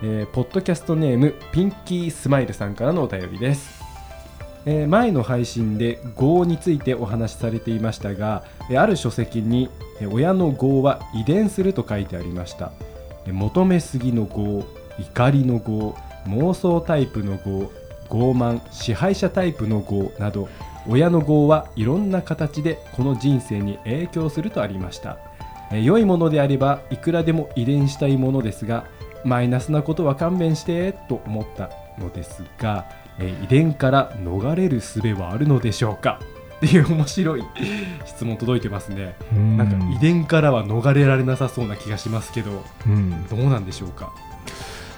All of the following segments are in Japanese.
えーポッドキャストネームピンキースマイルさんからのお便りです、えー前の配信で業についてお話しされていましたがある書籍に親の業は遺伝すると書いてありました。求めすぎの業怒りの業妄想タイプの業傲慢支配者タイプの業など親の業はいろんな形でこの人生に影響するとありました。良いものであればいくらでも遺伝したいものですがマイナスなことは勘弁してと思ったのですが、えー遺伝から逃れる術はあるのでしょうか？っていう面白い質問届いてますね。なんか遺伝からは逃れられなさそうな気がしますけどうん、どうなんでしょうか？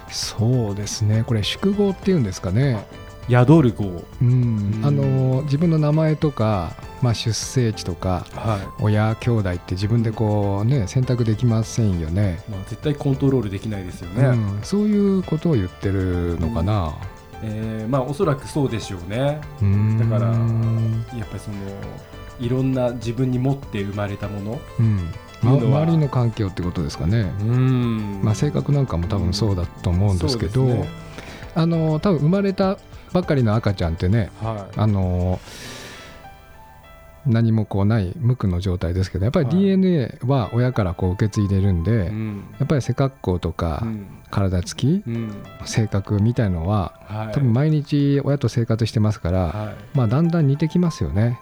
そうですね。これ宿号っていうんですかね。宿る号。うん、あの自分の名前とか、まあ出生地とか。は親兄弟って自分でこうね選択できませんよね、い、まあ、絶対コントロールできないですよね、うん、そういうことを言ってるのかな、えーまあおそらくそうでしょうね。うん、だからやっぱりそのいろんな自分に持って生まれたもの。うん。周りの環境ってことですかね、うん。まあ、性格なんかも多分そうだと思うんですけど、ね。あの多分生まれたばっかりの赤ちゃんってねはい。あの何もこうない無垢の状態ですけどやっぱりはい。DNA は親からこう受け継いでるんで、うん。やっぱり背格好とかうん。体つき、うん。性格みたいのははい。多分毎日親と生活してますから、はい。まあだんだん似てきますよね。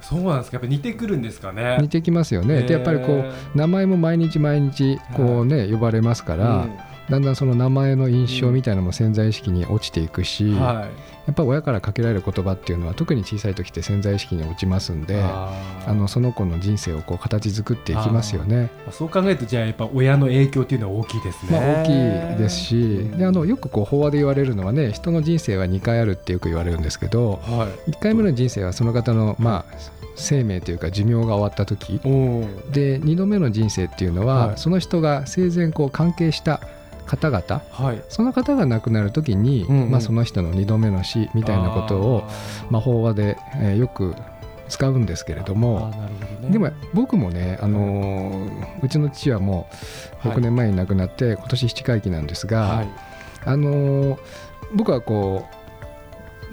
そうなんですか。やっぱ似てくるんですかね。似てきますよね、でやっぱりこう名前も毎日毎日こうね、呼ばれますから、だんだんその名前の印象みたいなのも潜在意識に落ちていくし、うんやはい。っぱり親からかけられる言葉っていうのは特に小さい時って潜在意識に落ちますんであのその子の人生をこう形作っていきますよね。まあそう考えるとじゃあやっぱ親の影響っていうのは大きいですね、まあ、大きいですしであのよくこう法話で言われるのはね人の人生は2回あるってよく言われるんですけどはい。1回目の人生はその方の、まあ、生命というか寿命が終わった時。で2度目の人生っていうのは、はい。その人が生前こう関係した方々はい。その方が亡くなる時に、うんうん。まあ、その人の2度目の死みたいなことをまあ、法話で、えーよく使うんですけれどもね。でも僕もね、あのーうちの父はもう6年前に亡くなって、今年七回忌なんですが、はい。あのー僕はこう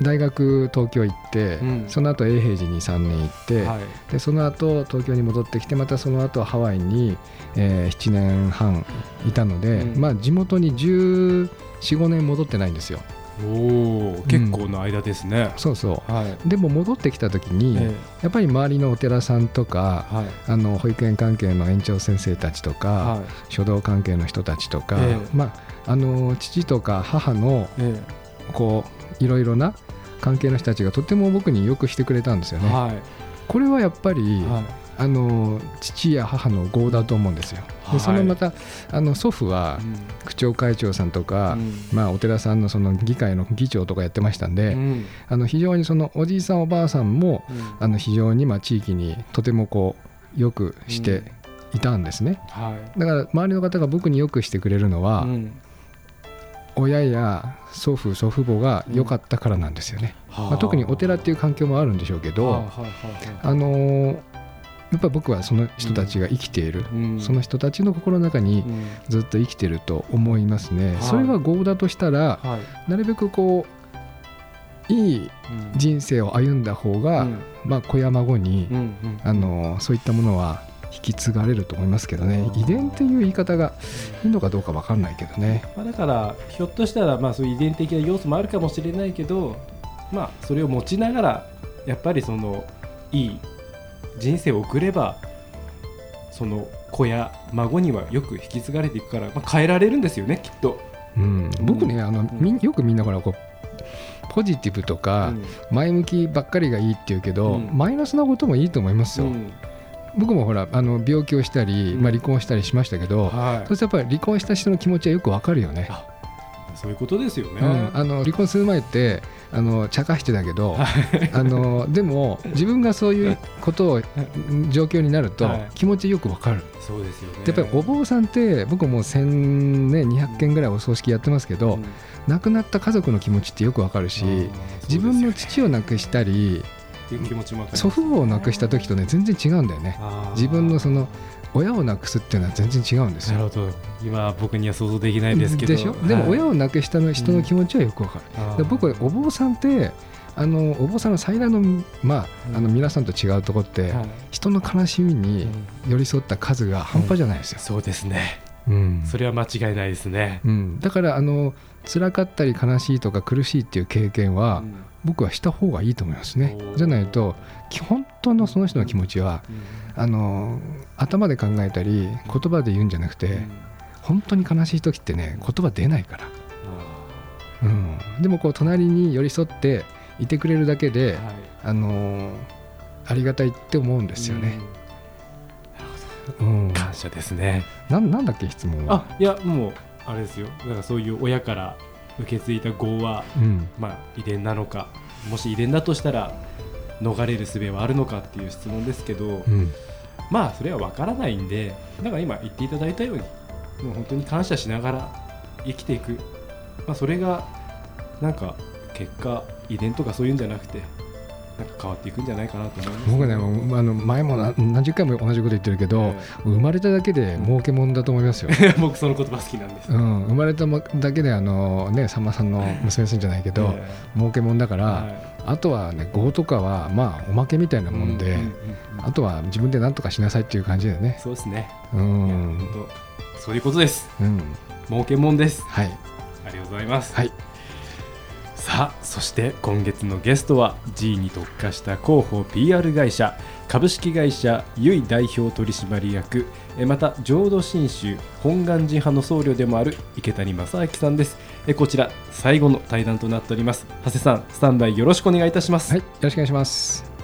大学東京行って、うん。その後永平寺に3年行って、はい。でその後東京に戻ってきてまたその後ハワイに、え7年半いたので、うん。まあ地元に1415年戻ってないんですよ。おお結構な間ですね、そうそう。はい。でも戻ってきた時に、えやっぱり周りのお寺さんとかえはい。あの保育園関係の園長先生たちとか、はい。書道関係の人たちとか、ええ。まあ、あの父とか母のえ。こういろいろな関係の人たちがとても僕によくしてくれたんですよね。えはい。これはやっぱり、はい。あの父や母の業だと思うんですよ。はい。でそのまたあの祖父はうん。区長会長さんとか、うん。まあ、お寺さんのその議会の議長とかやってましたんで、うん。あの非常にそのおじいさんおばあさんもうん。あの非常にまあ地域にとてもこうよくしていたんですね。はい。だから周りの方が僕によくしてくれるのは、うん親や祖父祖父母が良かったからなんですよね。まあ、特にお寺っていう環境もあるんでしょうけど、あのーやっぱ僕はその人たちが生きている、うん。その人たちの心の中にうん。ずっと生きてると思いますね。はい。それが業だとしたらはい。なるべくこういいうん。人生を歩んだ方が、うん。まあ子や孫に、うんうん。あのーそういったものは引き継がれると思いますけどね。遺伝っていう言い方がいいのかどうか分かんないけどね。まあ、だからひょっとしたらまあそういう遺伝的な要素もあるかもしれないけどまあそれを持ちながらやっぱりそのいい人生を送ればその子や孫にはよく引き継がれていくから、まあ、変えられるんですよねきっと。うん、僕ねあの、ん。みんよくみんなほらこうポジティブとか前向きばっかりがいいって言うけど、うん。マイナスなこともいいと思いますよ。うん僕もほらあの病気をしたり、うん。まあ、離婚したりしましたけど、はい。そしてやっぱり離婚した人の気持ちはよくわかるよね。あそういうことですよね、うん、あの離婚する前ってあの茶化してたけどあのでも自分がそういうことを状況になるとはい。気持ちよくわかる、そうですよね。やっぱりお坊さんって僕も1200件ぐらいお葬式やってますけど、うん。亡くなった家族の気持ちってよくわかるしあー自分の父を亡くしたりっていう気持ちも祖父母を亡くした時とね全然違うんだよね。自分のその親を亡くすっていうのは全然違うんですよ。なるほど。今僕には想像できないですけど。でしょ？でも親を、を亡くしたの人の気持ちはよくわかる、あーで僕はお坊さんってあのお坊さんの最大の,、まあ、あの皆さんと違うところって、はい。人の悲しみにうん。寄り添った数が半端じゃないですよ。そうですねうん。それは間違いないですね、うん。だからあの辛かったり悲しいとか苦しいっていう経験は、うん。僕はした方がいいと思いますね。じゃないとき本当のその人の気持ちはあの頭で考えたり言葉で言うんじゃなくて、うん。本当に悲しい時ってね言葉出ないから、あうん、でもこう隣に寄り添っていてくれるだけで、ーはい。あのありがたいって思うんですよね。うん、感謝ですね。ななんだっけ質問は？あいやもうあれですよ。だからそういう親から受け継いだ業はうん。まあ遺伝なのかもし遺伝だとしたら逃れる術はあるのかっていう質問ですけど、うん。まあそれは分からないんでだから今言っていただいたようにもう本当に感謝しながら生きていく、まあ、それがなんか結果遺伝とかそういうんじゃなくてなんか変わっていくんじゃないかなと思います。僕ねもうあの前もな何十回も同じこと言ってるけど、生まれただけで儲けもんだと思いますよ。え え僕その言葉好きなんです、うん、生まれただけであのねさんまさんの娘さんじゃないけど、え儲けもんだから、えはい。あとはね業とかはまあおまけみたいなもんで、うんうんうんあとは自分で何とかしなさいっていう感じだよね。そうですね、うん、そういうことです。うん、儲けもんです。はい。ありがとうございます、はいさあそして今月のゲストは G に特化した広報 PR 会社株式会社ゆい代表取締役えまた浄土真宗本願寺派の僧侶でもある池谷正明さんです。えこちら最後の対談となっております。長谷さんスタンバイよろしくお願いいたします、はい、よろしくお願いします。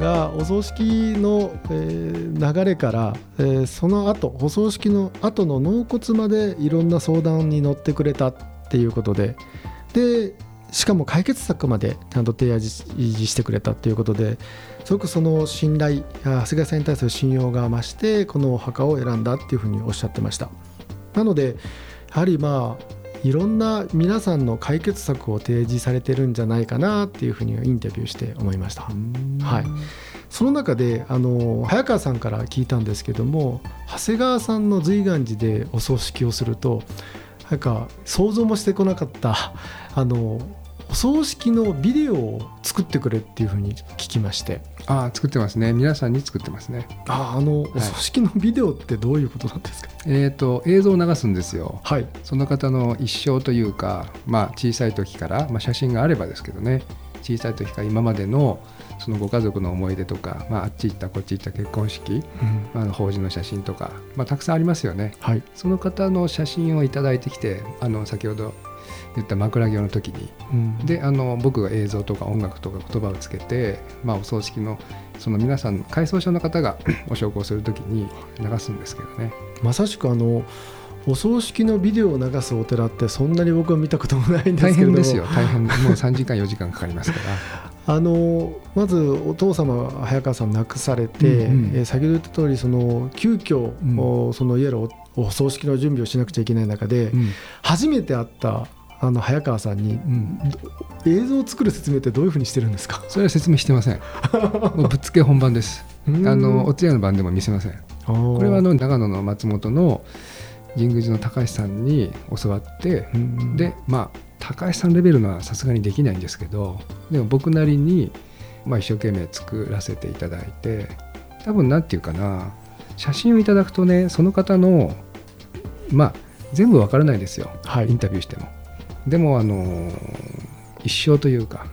がお葬式の、えー流れから、えーその後お葬式の後の納骨までいろんな相談に乗ってくれたっていうことででしかも解決策までちゃんと提案してくれたっていうことですごくその信頼長谷川さんに対する信用が増してこのお墓を選んだっていうふうにおっしゃってました。なのでやはりまあいろんな皆さんの解決策を提示されてるんじゃないかなっていうふうにインタビューして思いました。はい、その中であの早川さんから聞いたんですけども長谷川さんの随願寺でお葬式をするとなんか想像もしてこなかったあのお葬式のビデオを作ってくれっていうふうに聞きまして。ああ、作ってますね。皆さんに作ってますね。ああのお葬式のビデオってどういうことなんですか、えっ、と映像を流すんですよ。はい。その方の一生というか、まあ、小さい時から、まあ、写真があればですけどね。小さい時から今までのそのご家族の思い出とか、まあ、あっち行ったこっち行った結婚式、まあ、法事の写真とか、まあ、たくさんありますよね。はい。その方の写真をいただいてきてあの先ほど言った枕業の時に。うん。であの僕が映像とか音楽とか言葉をつけて、まあ、お葬式のその皆さん回葬者の方が お焼香する時に流すんですけどね。まさしくあのお葬式のビデオを流すお寺ってそんなに僕は見たこともないんです大けれども。変ですよ。大変。もう3時間4時間かかりますから。あのまずお父様早川さん亡くされて、うんうん。えー先ほど言った通りその急遽、うん。おそのいわゆるおお葬式の準備をしなくちゃいけない中で、うん。初めて会ったあの早川さんにうん映像を作る説明ってどういうふうにしてるんですか？それは説明してません。ぶっつけ本番です。あのお通夜の番でも見せません。ここれはあの長野の松本の神宮寺の高橋さんに教わって、でまあ高橋さんレベルのはさすがにできないんですけど、でも僕なりにまあ一生懸命作らせていただいて、多分なんていうかな、写真をいただくとね、その方のまあ全部わからないですよ。はいインタビューしても。でもあの一生というか。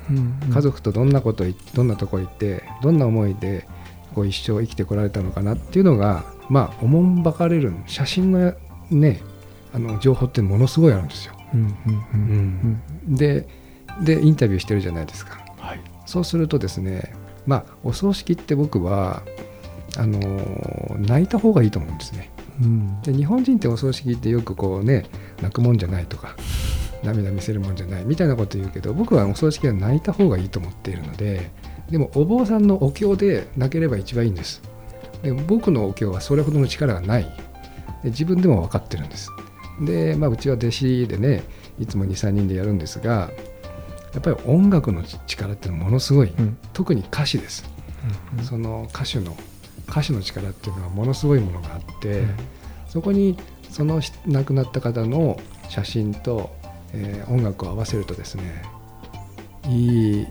家族とどんなこといどんなとこ行ってどんな思いでこう一生生きてこられたのかなっていうのがまあおもんばかれる写真のねあの情報ってものすごいあるんですよ。うんうんうんででインタビューしてるじゃないですか。はい。そうするとですねまあお葬式って僕はあのー泣いた方がいいと思うんですね。うん。で日本人ってお葬式ってよくこうね泣くもんじゃないとか涙見せるもんじゃないみたいなこと言うけど僕はお葬式は泣いた方がいいと思っているのででもお坊さんのお経で泣ければ一番いいんです。でも僕のお経はそれほどの力がない。で自分でも分かってるんです。で、まあ、うちは弟子でねいつも23人でやるんですがやっぱり音楽の力ってものすごい、うん。特に歌詞です。その歌手の歌手の力っていうのはものすごいものがあって、そこにそのし亡くなった方の写真と、えー音楽を合わせるとですねいい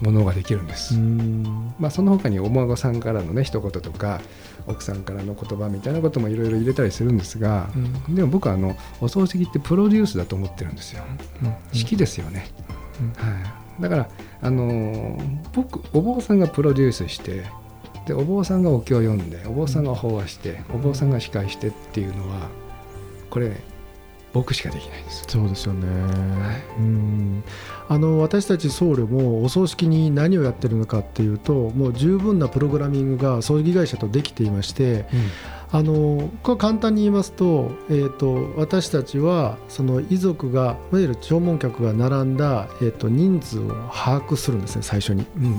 ものができるんです、うん。まあ、その他にお孫さんからのね一言とか奥さんからの言葉みたいなこともいろいろ入れたりするんですが、うん。でも僕はあのお葬式ってプロデュースだと思ってるんですよ。うん。式ですよね、うん。はい、だから、あのー僕お坊さんがプロデュースしてでお坊さんがお経を読んでお坊さんが法話して、お坊さんが司会してっていうのはこれね僕しかできないです。そうですよね、うん。あの私たち僧侶もお葬式に何をやってるのかっていうともう十分なプログラミングが葬儀会社とできていましてあのこれ簡単に言いますと,、えー、と私たちはその遺族がいわゆる弔問客が並んだ、えー、と人数を把握するんですね最初に。うんうん。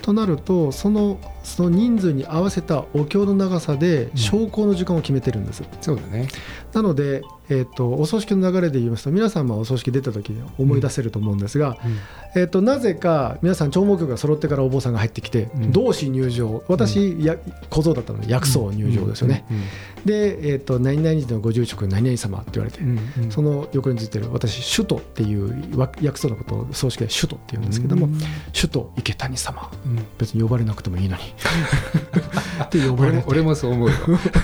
となるとそのその人数に合わせたお経の長さで昇降の時間を決めてるんです。そうだね。なので、えー、とお葬式の流れで言いますと皆さんもお葬式出た時に思い出せると思うんですが、えー、となぜか皆さん弔問曲が揃ってからお坊さんが入ってきて、うん。同志入場私、や小僧だったので薬僧入場ですよね、で、えー、と何々時のご住職何々様って言われて、うんうん。その横についてる私首都っていうわ薬僧のことを葬式で首都って言うんですけども、首都池谷様。うん。別に呼ばれなくてもいいのに って呼ばれて。俺も俺もそう思うよ。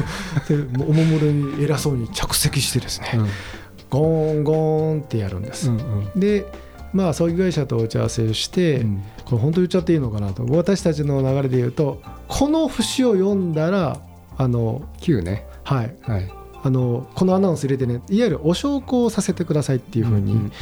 でおもむろに偉そうに着席してですね、ゴーンゴーンってやるんです、うんうん。でまあ葬儀会社と打ち合わせをして、うん。これ本当言っちゃっていいのかなと。私たちの流れで言うとこの節を読んだらあの9ね。はい。はい。あのこのアナウンス入れてねいわゆるお焼香をさせてくださいっていうふうに、んん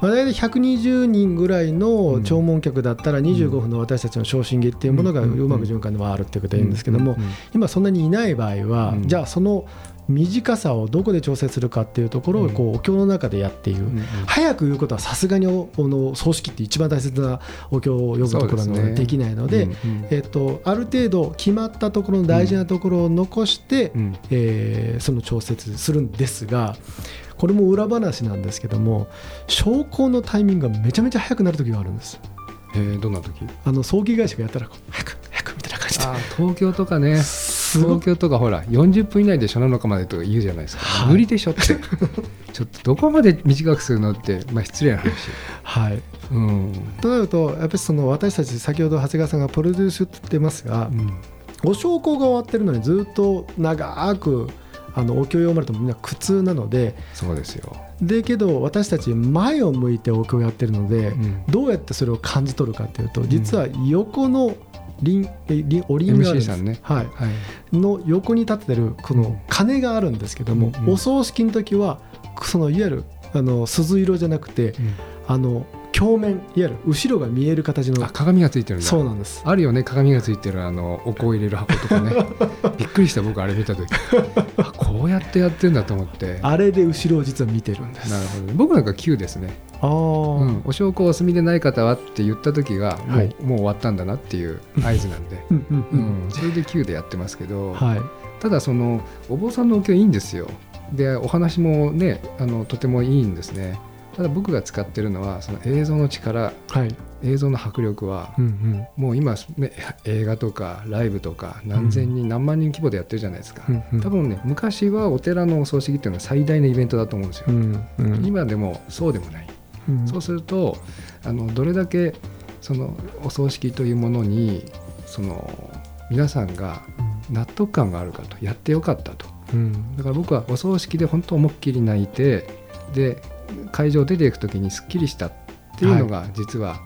まあ、大体120人ぐらいのうん。弔問客だったら25分の私たちの昇進儀っていうものがううんまく循環で回るっていうことを言うんですけども、今そんなにいない場合は、うん。じゃあその短さをどこで調整するかっていうところをこうお経の中でやっている、うんうん。早く言うことはさすがにおおの葬式って一番大切なお経を読むところなのでできないのでうんうん。えっとある程度決まったところの大事なところを残して、うん。えーその調節するんですがこれも裏話なんですけども昇降のタイミングがめちゃめちゃ早くなる時があるんです。えーどんな時？あの葬儀会社がやったら早く早くみたいな感じで。東京とかね 東京とかほら40分以内で初七日までとか言うじゃないですか、はい。無理でしょって。ちょっとどこまで短くするのって、まあ、失礼な話、はい。うん。となるとやっぱりその私たち先ほど長谷川さんがプロデュースって言ってますが、お焼香が終わってるのにずっと長くあのお経を読まれてもみんな苦痛なのでそうですよ、でけど私たち前を向いてお経をやってるので、うん。どうやってそれを感じ取るかっていうと実は横の輪え輪お輪があるんです、さんね。はい、はい、の横に立ってるこの鐘があるんですけども、お葬式の時はそのいわゆるあの鈴色じゃなくてあの鏡面いわゆる後ろが見える形のあ鏡がついてるんだ。そうなんです。あるよね鏡がついてるあのお香を入れる箱とかね。びっくりした僕あれ見た時。あこうやってやってんだと思って。なあれで後ろを実は見てるんです。るほど僕なんか9ですね、ああ、うん、お焼香お済みでない方はって言った時がもう,、はい。もう終わったんだなっていう合図なんで、うん、それで9でやってますけど、はい。ただそのお坊さんのお経いいんですよ。でお話もねあのとてもいいんですねただ僕が使ってるのはその映像の力はい。映像の迫力はうんうん。もう今、ね、映画とかライブとか何千人、何万人規模でやってるじゃないですか、うんうん。多分ね昔はお寺のお葬式っていうのは最大のイベントだと思うんですよ、うんうん。今でもそうでもない、うん。そうするとあのどれだけそのお葬式というものにその皆さんが納得感があるかとやってよかったと。うん。だから僕はお葬式で本当思いっきり泣いてで会場出ていく時にすっきりしたっていうのが実は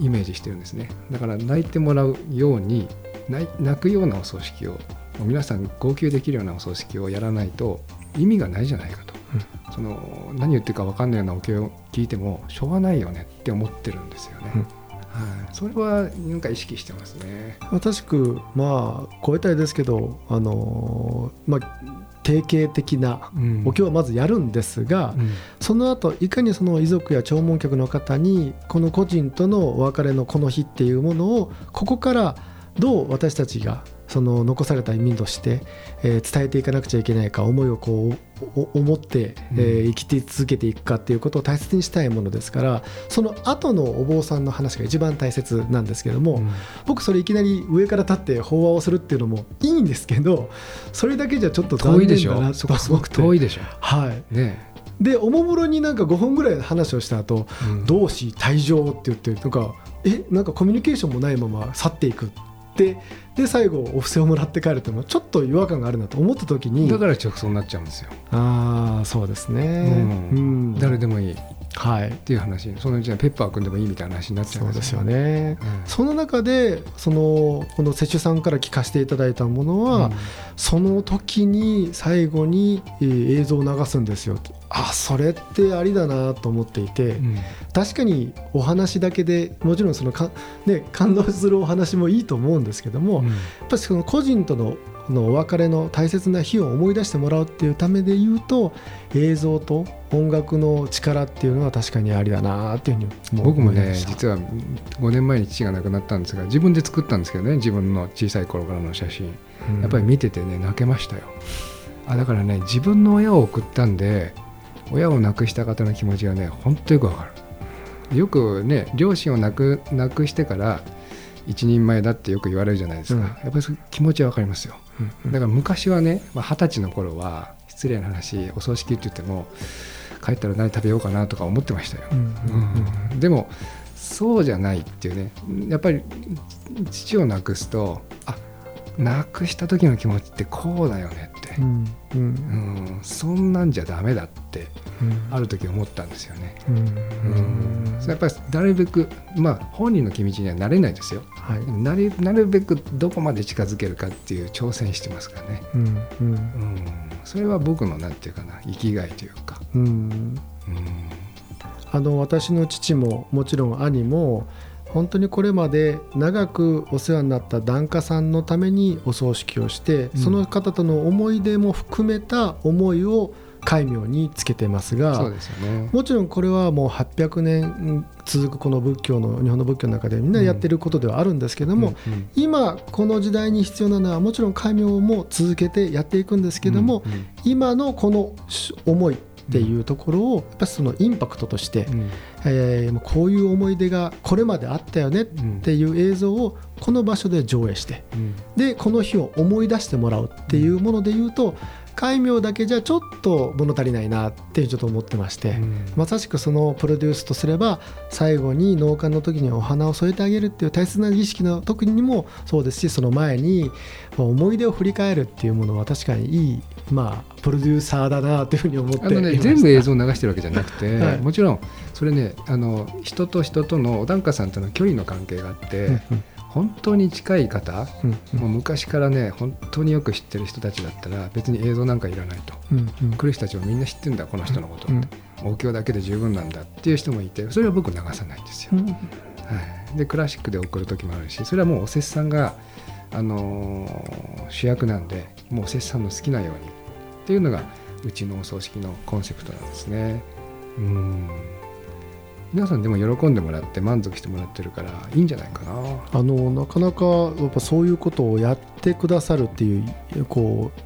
イメージしてるんですね、だから泣いてもらうように泣くようなお葬式を皆さん号泣できるようなお葬式をやらないと意味がないじゃないかと、その何言ってるか分かんないようなお経を聞いてもしょうがないよねって思ってるんですよね。うん。はい、それはなんか意識してますね。まさしくまあ超えたいですけどあのーまあ定型的なうん。お経はまずやるんですが、うん。その後いかにその遺族や弔問客の方にこの個人とのお別れのこの日っていうものをここからどう私たちがその残された移民として、えー伝えていかなくちゃいけないか思いをこうお思って、えー生きて続けていくかっていうことを大切にしたいものですからその後のお坊さんの話が一番大切なんですけども、僕それいきなり上から立って法話をするっていうのもいいんですけどそれだけじゃちょっと残遠いでしょ？そこすごく遠いいでしょ？はい。ね。でおもむろになんか5分ぐらい話をした後うん。同志退場って言ってなんかえなんかコミュニケーションもないまま去っていくってで最後お布施をもらって帰るっていうのはちょっと違和感があるなと思った時にだから直送になっちゃうんですよ。ああそうですね。うん。うん。誰でもいい。っはい。ていう話。そのうちにペッパー君でもいいみたいな話になっちゃうんですよ。ね。うん。その中でそのこの摂取さんから聞かせていただいたものは、その時に最後にえー映像を流すんですよあそれってありだなと思っていて、うん。確かにお話だけでもちろんそのか、ね、感動するお話もいいと思うんですけども、うん。やっぱりその個人とののお別れの大切な日を思い出してもらうっていうためで言うと映像と音楽の力っていうのは確かにありだなっていうふうに思僕もね実は5年前に父が亡くなったんですが自分で作ったんですけどね自分の小さい頃からの写真。うん。やっぱり見ててね泣けましたよ。あだからね自分の親を送ったんで親を亡くした方の気持ちがねほんとよくわかる。よくね両親を亡く亡くしてから一人前だってよく言われるじゃないですか、うん。やっぱり気持ちはわかりますよ。うん。だから昔はねまあ二十、歳の頃は失礼な話お葬式って言っても帰ったら何食べようかなとか思ってましたよ、うん。うん。うん。でもそうじゃないっていうね。やっぱり父を亡くすとあ亡くした時の気持ちってこうだよねってう、ん。うん。うん。そんなんじゃダメだってうん。ある時思ったんですよね、うん。やっぱりなるべくまあ本人の気持ちにはなれないですよ。はい。なるなるべくどこまで近づけるかっていう挑戦してますからね、うん。うん。うん、それは僕のなんていうかな生きがいというか、うん。うん。あの私の父ももちろん兄も本当にこれまで長くお世話になった檀家さんのためにお葬式をして、うん。その方との思い出も含めた思いを戒名につけてますがね。もちろんこれはもう800年続くこの仏教の日本の仏教の中でみんなやってることではあるんですけども、うんうん。今この時代に必要なのはもちろん戒名も続けてやっていくんですけども、うん。今のこの思いっていうところをやっぱりそのインパクトとして、うん。えーこういう思い出がこれまであったよねっていう映像をこの場所で上映してうん。でこの日を思い出してもらうっていうもので言うと戒名だけじゃちょっと物足りないなってちょっと思ってまして、うん。まさしくそのプロデュースとすれば最後に納棺の時にお花を添えてあげるっていう大切な儀式の時にもそうですしその前にまあ思い出を振り返るっていうものは確かにいい、まあ、プロデューサーだなというふうに思ってあのね、全部映像を流してるわけじゃなくて、はい。もちろんそれねあの人と人とのお檀家さんとの距離の関係があって、うん本当に近い方、うんうん。もう昔からね本当によく知ってる人たちだったら別に映像なんかいらないと。うんうん。来る人たちもみんな知ってんだこの人のことうんって、お経だけで十分なんだっていう人もいてそれは僕流さないんですよ、うんはい、でクラシックで送る時もあるしそれはもうおせっさんが、あのー主役なんでもうおせっさんの好きなように。っていうのがうちのお葬式のコンセプトなんですね。うん。皆さんでも喜んでもらって満足してもらってるからいいんじゃないかな。あのなかなかやっぱそういうことをやってくださるっていうこう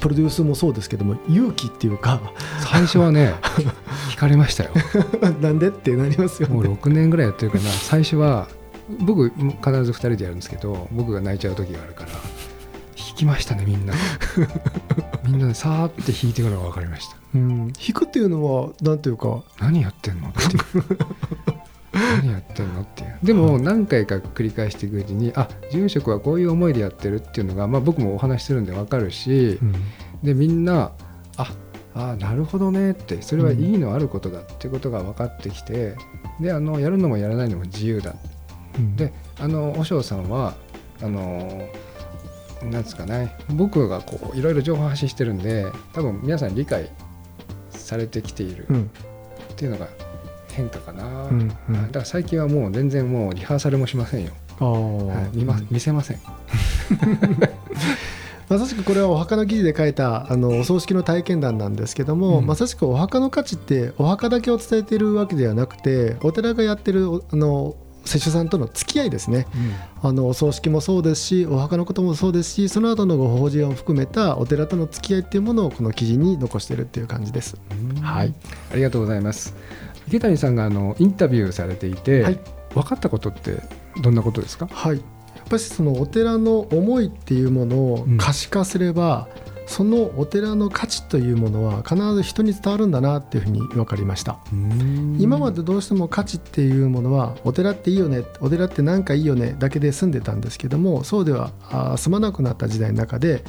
プロデュースもそうですけども勇気っていうか。最初はね 惹かれましたよ。なんでってなりますよもうね。6年ぐらいやってるから最初は僕必ず2人でやるんですけど僕が泣いちゃう時があるから弾きましたねみんな。みんなでさーって弾いてから分かりました。うん、弾くっていうのはなんていうか何やってんのっていう。何やってんのっていう。でも何回か繰り返していくうちにあ住職はこういう思いでやってるっていうのが、まあ、僕もお話ししてるんで分かるしでみんなああなるほどねってそれはいいのあることだっていうことが分かってきてであのやるのもやらないのも自由だ。うん。であの和尚さんはあのなんですかね僕がこういろいろ情報発信してるんで多分皆さん理解されてきている。うん。っていうのが変化かな、うんうん。だから最近はもう全然もうリハーサルもしませんよ、あはい。見ま見せません。まさしくこれはお墓の記事で書いたあのお葬式の体験談なんですけども、うん。まさしくお墓の価値ってお墓だけを伝えているわけではなくてお寺がやってるおあの施主さんとの付き合いですね。あのお葬式もそうですしお墓のこともそうですしその後のご法事を含めたお寺との付き合いっていうものをこの記事に残してるっていう感じです。うん。はい、ありがとうございます。池谷さんがあのインタビューされていて、はい。分かったことってどんなことですか？はい、やっぱりそのお寺の思いっていうものを可視化すれば、そのお寺の価値というものは必ず人に伝わるんだなっていうふうに分かりました。今までどうしても価値っていうものはお寺っていいよねお寺ってなんかいいよねだけで済んでたんですけどもそうではあ済まなくなった時代の中で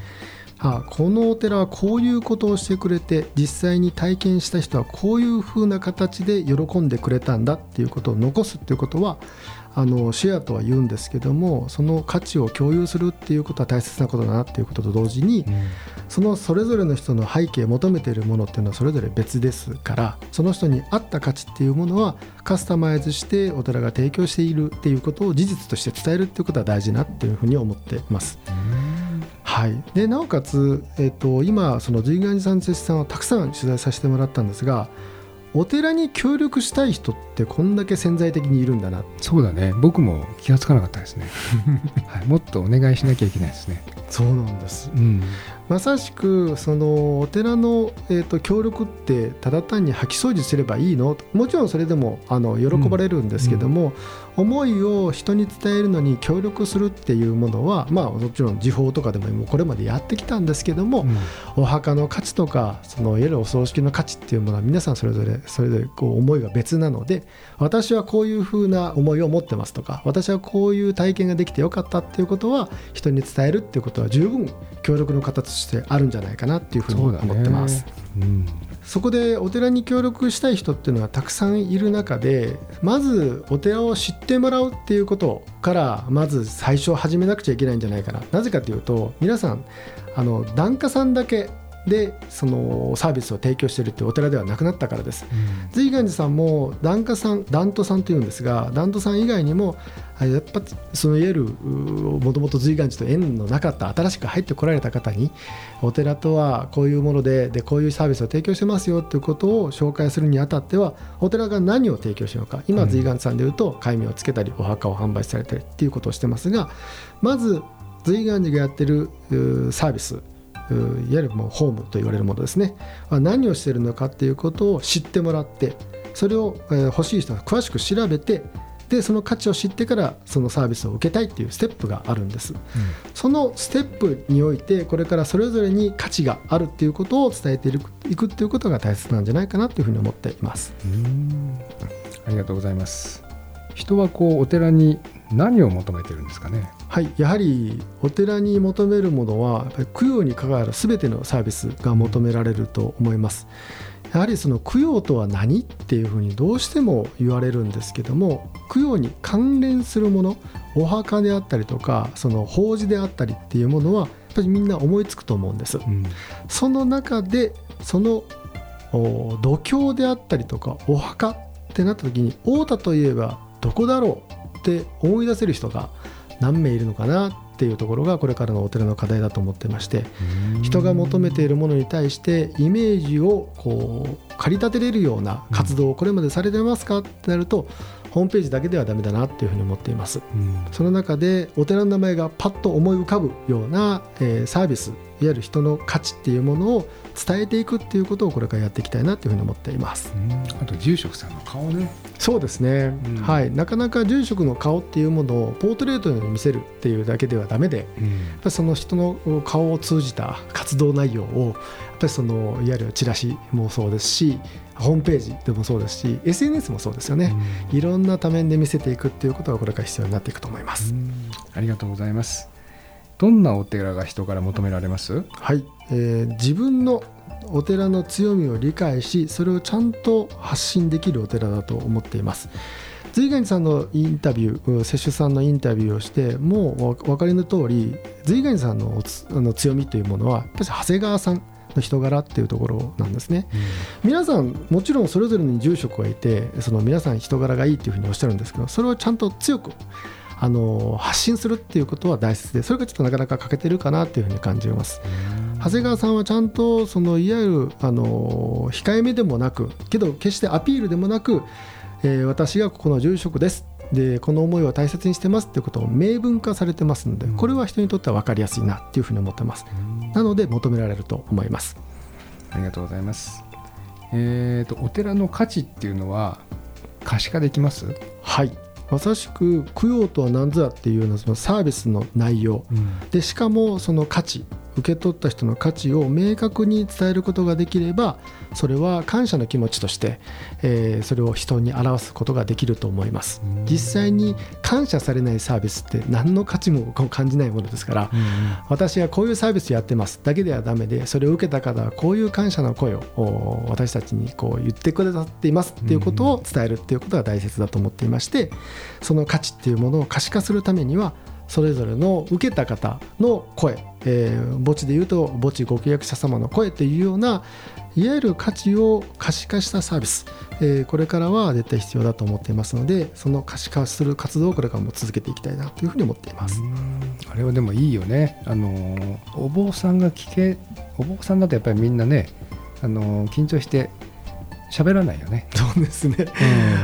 あこのお寺はこういうことをしてくれて実際に体験した人はこういうふうな形で喜んでくれたんだっていうことを残すっていうことはあのシェアとは言うんですけどもその価値を共有するっていうことは大切なことだなっていうことと同時に、そのそれぞれの人の背景求めているものっていうのはそれぞれ別ですからその人に合った価値っていうものはカスタマイズしてお寺が提供しているっていうことを事実として伝えるっていうことは大事なっていうふうに思っています。はい、でなおかつ、えっと今その随願寺さん哲さんをたくさん取材させてもらったんですがお寺に協力したい人ってこんだけ潜在的にいるんだな。そうだね。僕も気がつかなかったですね、はい、もっとお願いしなきゃいけないですねそうなんです。うん。まさしくそのお寺の、えー、と協力ってただ単に掃き掃除すればいいの？もちろんそれでもあの喜ばれるんですけども、思いを人に伝えるのに協力するっていうものはまあもちろん時報とかでもこれまでやってきたんですけども、お墓の価値とかそのいわゆるお葬式の価値っていうものは皆さんそれぞれそれぞれこう思いが別なので私はこういうふうな思いを持ってますとか私はこういう体験ができてよかったっていうことは人に伝えるっていうことは十分協力の形としてあるんじゃないかなっていうふうに思ってます。うん。そこでお寺に協力したい人っていうのはたくさんいる中でまずお寺を知ってもらうっていうことからまず最初始めなくちゃいけないんじゃないかな。なぜかというと皆さんあの檀家さんだけでそのサービスを提供しているっていうお寺ではなくなったからです。随願寺さんも檀家さん檀徒さんというんですが檀徒さん以外にもあやっぱそのいわゆるもともと随願寺と縁のなかった新しく入ってこられた方にお寺とはこういうものででこういうサービスを提供してますよということを紹介するにあたってはお寺が何を提供しようか。今随願寺さんでいうと戒名をつけたりお墓を販売されたりっていうことをしてますがまず随願寺がやってるうサービスういわゆるもうホームと言われるものですね。は何をしているのかっていうことを知ってもらってそれを、えー欲しい人は詳しく調べてでその価値を知ってからそのサービスを受けたいっていうステップがあるんです、そのステップにおいてこれからそれぞれに価値があるっていうことを伝えていくいくっていうことが大切なんじゃないかなというふうに思っています。うん。ありがとうございます。人はこうお寺に何を求めてるんですかね？はい、やはりお寺に求めるものは供養に関わる全てのサービスが求められると思います。やはりその供養とは何っていうふうにどうしても言われるんですけども供養に関連するものお墓であったりとかその法事であったりっていうものはやっぱりみんな思いつくと思うんです。うんその中でそのお土俵であったりとかお墓ってなった時に太田といえばどこだろうって思い出せる人が何名いるのかなっていうところがこれからのお寺の課題だと思ってまして人が求めているものに対してイメージをこう駆り立てれるような活動をこれまでされてますかってなるとホームページだけではダメだなっていうふうに思っています。うんその中でお寺の名前がパッと思い浮かぶような、えーサービスいわゆる人の価値っていうものを伝えていくっていうことをこれからやっていきたいなというふうに思っています。うん。あと住職さんの顔ね。そうですね、うん。はい、なかなか住職の顔っていうものをポートレートに見せるっていうだけではダメでやっぱりその人の顔を通じた活動内容をやっぱりそのいわゆるチラシもそうですしホームページでもそうですし SNS もそうですよね、いろんな多面で見せていくっていうことがこれから必要になっていくと思います。うん。ありがとうございます。どんなお寺が人から求められます？はい、えー自分のお寺の強みを理解しそれをちゃんと発信できるお寺だと思っています。随願寺さんのインタビューうん摂取さんのインタビューをしてもうお分かりの通り随願寺さんのあの強みというものはやっぱり長谷川さんの人柄っていうところなんですね、皆さんもちろんそれぞれに住職がいてその皆さん人柄がいいっていうふうにおっしゃるんですけどそれをちゃんと強くあの発信するっていうことは大切でそれがちょっとなかなか欠けてるかなっていうふうに感じます長谷川さんはちゃんとそのいわゆるあの控えめでもなくけど決してアピールでもなく、えー私がここの住職です。でこの思いを大切にしてますっていうことを明文化されてますのでこれは人にとっては分かりやすいなっていうふうに思ってます。なので求められると思います。ありがとうございます。えー、とお寺の価値っていうのは可視化できます、はい。まさしく供養とは何ぞやっていうようなそのサービスの内容。でしかもその価値受け取った人の価値を明確に伝えることができればそれは感謝の気持ちとして、えーそれを人に表すことができると思います。実際に感謝されないサービスって何の価値も感じないものですから私はこういうサービスやってます。だけではダメでそれを受けた方はこういう感謝の声をお私たちにこう言ってくださっています。っていうことを伝えるっていうことが大切だと思っていましてその価値っていうものを可視化するためにはそれぞれの受けた方の声、えー墓地でいうと墓地ご契約者様の声というようないわゆる価値を可視化したサービス、えーこれからは絶対必要だと思っていますのでその可視化する活動をこれからも続けていきたいなというふうに思っています。あれはでもいいよねあのお坊さんが聞けお坊さんだとやっぱりみんなねあの緊張して喋らないよね、そうですね、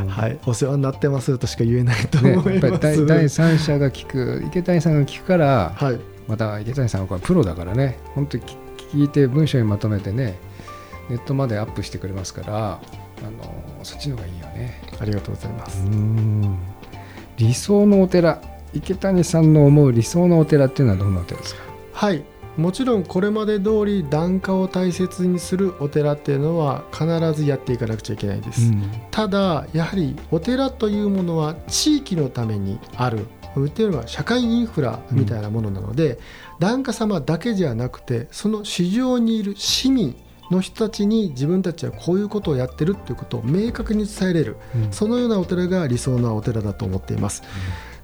はい、お世話になってますとしか言えないとね思います。やっぱり第第三者が聞く池谷さんが聞くからはい、また池谷さんはプロだからね。本当に聞聞いて文章にまとめてねネットまでアップしてくれますからあのそっちの方がいいよね。ありがとうございます。理想のお寺。池谷さんの思う理想のお寺っていうのはどんなお寺ですか？はいもちろんこれまで通り檀家を大切にするお寺っていうのは必ずやっていかなくちゃいけないです、ただやはりお寺というものは地域のためにある。っていうのは社会インフラみたいなものなので、檀家様だけじゃなくてその市場にいる市民の人たちに自分たちはこういうことをやってるっていうことを明確に伝えれる、うん。そのようなお寺が理想なお寺だと思っています。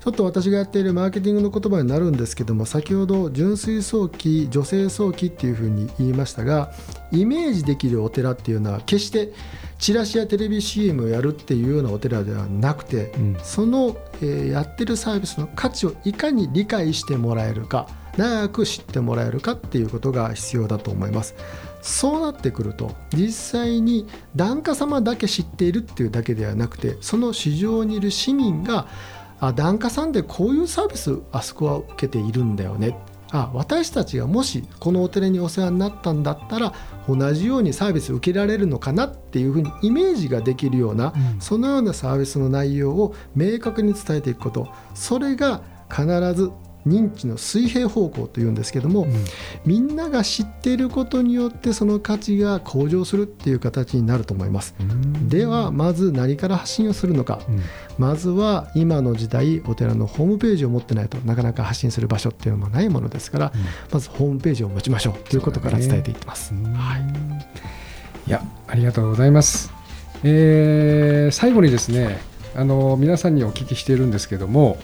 ちょっと私がやっているマーケティングの言葉になるんですけども先ほど純粋早期女性早期っていうふうに言いましたがイメージできるお寺っていうのは決してチラシやテレビ CM をやるっていうようなお寺ではなくて、うん。その、えーやってるサービスの価値をいかに理解してもらえるか長く知ってもらえるかっていうことが必要だと思います。そうなってくると実際に檀家様だけ知っているっていうだけではなくてその市場にいる市民があ檀家さんでこういうサービスあそこは受けているんだよね。あ私たちがもしこのお寺にお世話になったんだったら同じようにサービス受けられるのかなっていうふうにイメージができるような、うん。そのようなサービスの内容を明確に伝えていくこと。それが必ず認知の水平方向というんですけども、みんなが知っていることによってその価値が向上するっていう形になると思います。ではまず何から発信をするのか、まずは今の時代お寺のホームページを持ってないとなかなか発信する場所っていうのもないものですから、まずホームページを持ちましょうということから伝えていってます。はい。いやありがとうございます、えー最後にですねあの皆さんにお聞きしているんですけども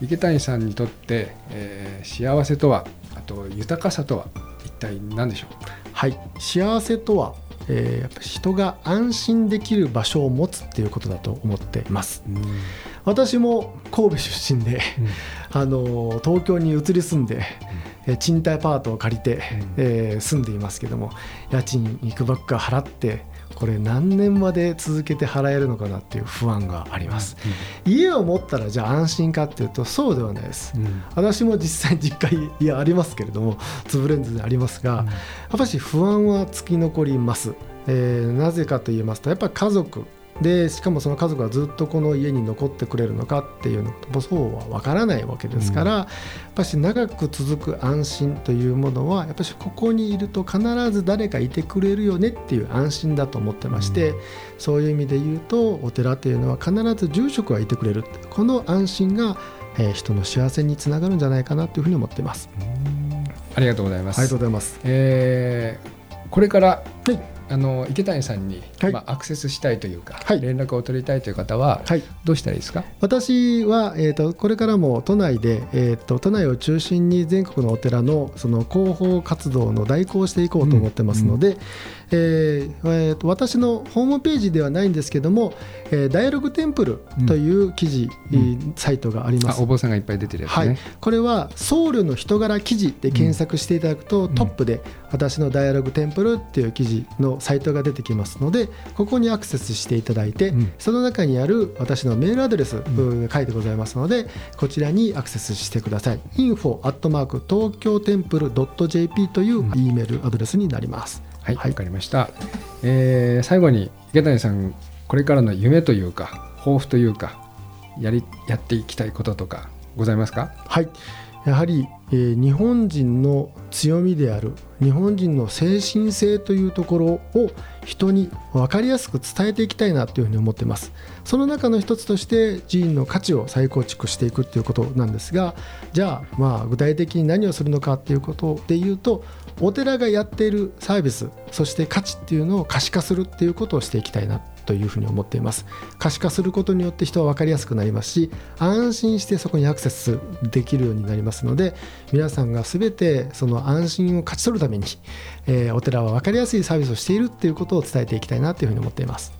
池谷さんにとって、えー幸せとはあと豊かさとは一体何でしょう？はい、幸せとは、えーやっぱ人が安心できる場所を持つっていうことだと思っています。私も神戸出身で、あの東京に移り住んで、えー賃貸パートを借りて、えー住んでいますけども家賃いくばっか払ってこれ何年まで続けて払えるのかなっていう不安があります、家を持ったらじゃあ安心かっていうとそうではないです。私も実際実家いやありますけれども潰れんずでありますが、やっぱし不安はつき残ります、えーなぜかと言いますとやっぱり家族でしかもその家族がずっとこの家に残ってくれるのかっていうのもそうは分からないわけですから、やっぱし長く続く安心というものはやっぱしここにいると必ず誰かいてくれるよねっていう安心だと思ってまして、そういう意味で言うとお寺というのは必ず住職がいてくれるこの安心が、えー人の幸せにつながるんじゃないかなというふうに思っています。ありがとうございます、ありがとうございます。えーこれから、あの池谷さんに、はい。まあ、アクセスしたいというか、はい。連絡を取りたいという方ははい。どうしたらいいですか、私は、えー、とこれからも都内で、えー、と都内を中心に全国のお寺のその広報活動の代行をしていこうと思ってますので、えーえーと私のホームページではないんですけども「えーダイアログテンプル」という記事、えーサイトがあります。あお。坊さんがいっぱい出てるやつはい。ね、、これは僧侶の人柄記事で検索していただくと、ん。トップで私のダイアログテンプルっていう記事のサイトが出てきますのでここにアクセスしていただいて、うん。その中にある私のメールアドレス、が書いてございますのでこちらにアクセスしてください。info アットマーク東京テンプル .jp という E メールアドレスになります、はい、わ、はいかりました。えー最後に池谷さん、これからの夢というか、抱負というか、やりやっていきたいこととかございますか？はい、やはり、えー日本人の強みである日本人の精神性というところを人に分かりやすく伝えていきたいなというふうに思ってます。その中の一つとして寺院の価値を再構築していくっていうことなんですがじゃあまあ具体的に何をするのかっていうことで言うとお寺がやっているサービスそして価値っていうのを可視化するっていうことをしていきたいなというふうに思っています可視化することによって人は分かりやすくなりますし安心してそこにアクセスできるようになりますので皆さんが全てその安心を勝ち取るために、えーお寺は分かりやすいサービスをしているっていうことを伝えていきたいなというふうに思っています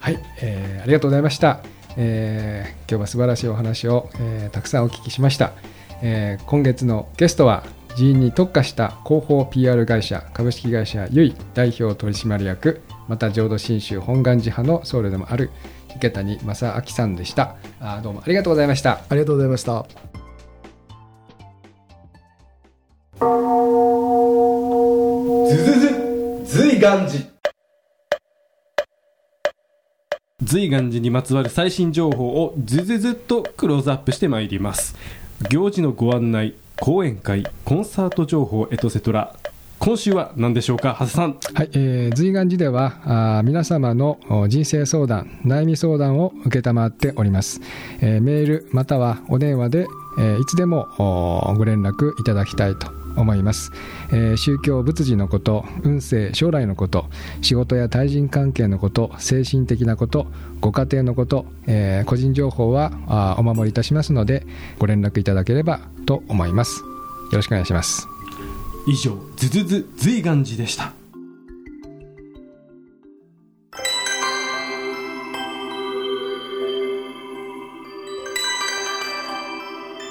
はい、えーありがとうございました。えー今日は素晴らしいお話を、えーたくさんお聞きしました。えー今月のゲストは寺院に特化した広報 PR 会社株式会社ゆい代表取締役また浄土真宗本願寺派の僧侶でもある池谷正明さんでした。あーどうもありがとうございました。ありがとうございました。ずずず随願寺。随願寺にまつわる最新情報をずずずっとクローズアップしてまいります。行事のご案内講演会コンサート情報エトセトラ今週は何でしょうか長谷さん。はい、えー、随願寺ではあ皆様の人生相談悩み相談を承っております、えーメールまたはお電話で、えーいつでもご連絡いただきたいと思います、えー宗教仏事のこと運勢将来のこと仕事や対人関係のこと精神的なことご家庭のこと、えー個人情報はあお守りいたしますのでご連絡いただければと思います。よろしくお願いします。以上ずずず随願寺でした。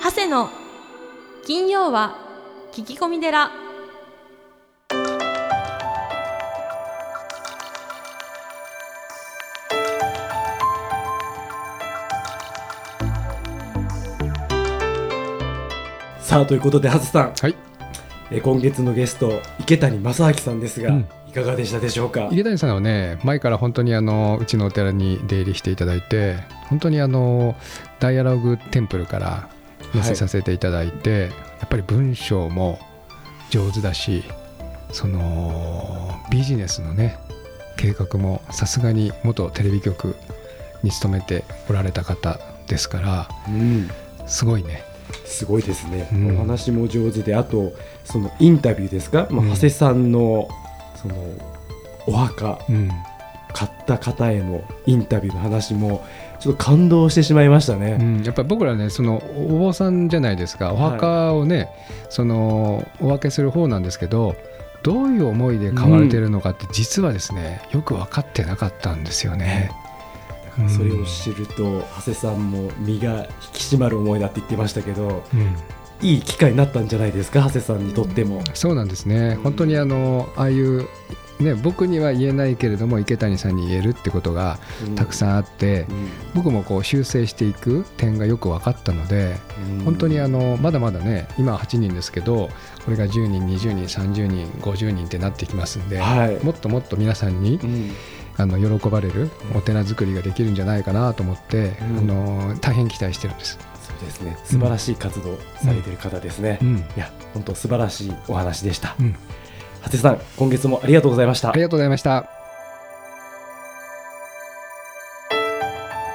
長谷の金曜は聞き込み寺。さあということで長谷さん、はいえ今月のゲスト池谷正明さんですが、うん。いかがでしたでしょうか？池谷さんはね前から本当にあのうちのお寺に出入りしていただいて本当にあのダイアログテンプルから寄せさせていただいて、やっぱり文章も上手だしそのビジネスのね計画もさすがに元テレビ局に勤めておられた方ですからうん。すごいねすごいですね、うん。お話も上手であとそのインタビューですか、まあ、うん。長谷さんのそのお墓うん。買った方へのインタビューの話もちょっと感動してしまいましたうね、ん、やっぱり僕らねそのお坊さんじゃないですか。お墓をね、そのお分けする方なんですけどどういう思いで買われてるのかって実はですね、よく分かってなかったんですよね。うん。それを知ると長谷さんも身が引き締まる思いだって言ってましたけどうん。いい機会になったんじゃないですか？長谷さんにとっても、そうなんですね。本当にあのああいうね僕には言えないけれども池谷さんに言えるってことがたくん、さんあって、僕もこう修正していく点がよく分かったのでうん。本当にあのまだまだね今は8人ですけどこれが10人20人30人50人ってなってきますんで、はい。もっともっと皆さんにうんあの喜ばれるお寺作りができるんじゃないかなと思って、うん。あの大変期待してるんです。そうですね。素晴らしい活動されてる方ですね、いうん。や本当素晴らしいお話でした、うん。長谷さん今月もありがとうございました。ありがとうございました。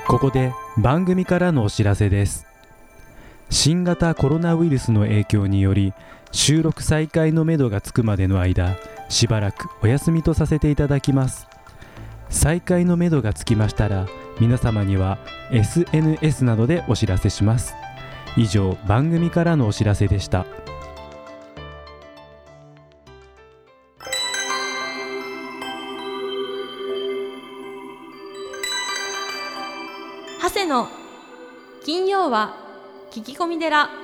ここで番組からのお知らせです。新型コロナウイルスの影響により収録再開のめどがつくまでの間しばらくお休みとさせていただきます再開のめどがつきましたら皆様には SNS などでお知らせします。以上番組からのお知らせでした。長谷の金曜は聞き込み寺。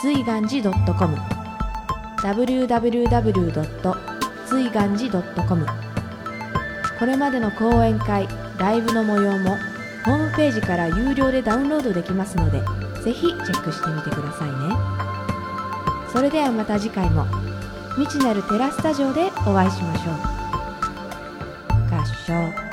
随願寺 .com www. 随願寺 .com これまでの講演会ライブの模様もホームページから有料でダウンロードできますのでぜひチェックしてみてくださいね。それではまた次回も未知なるテラスタジオでお会いしましょう。合唱。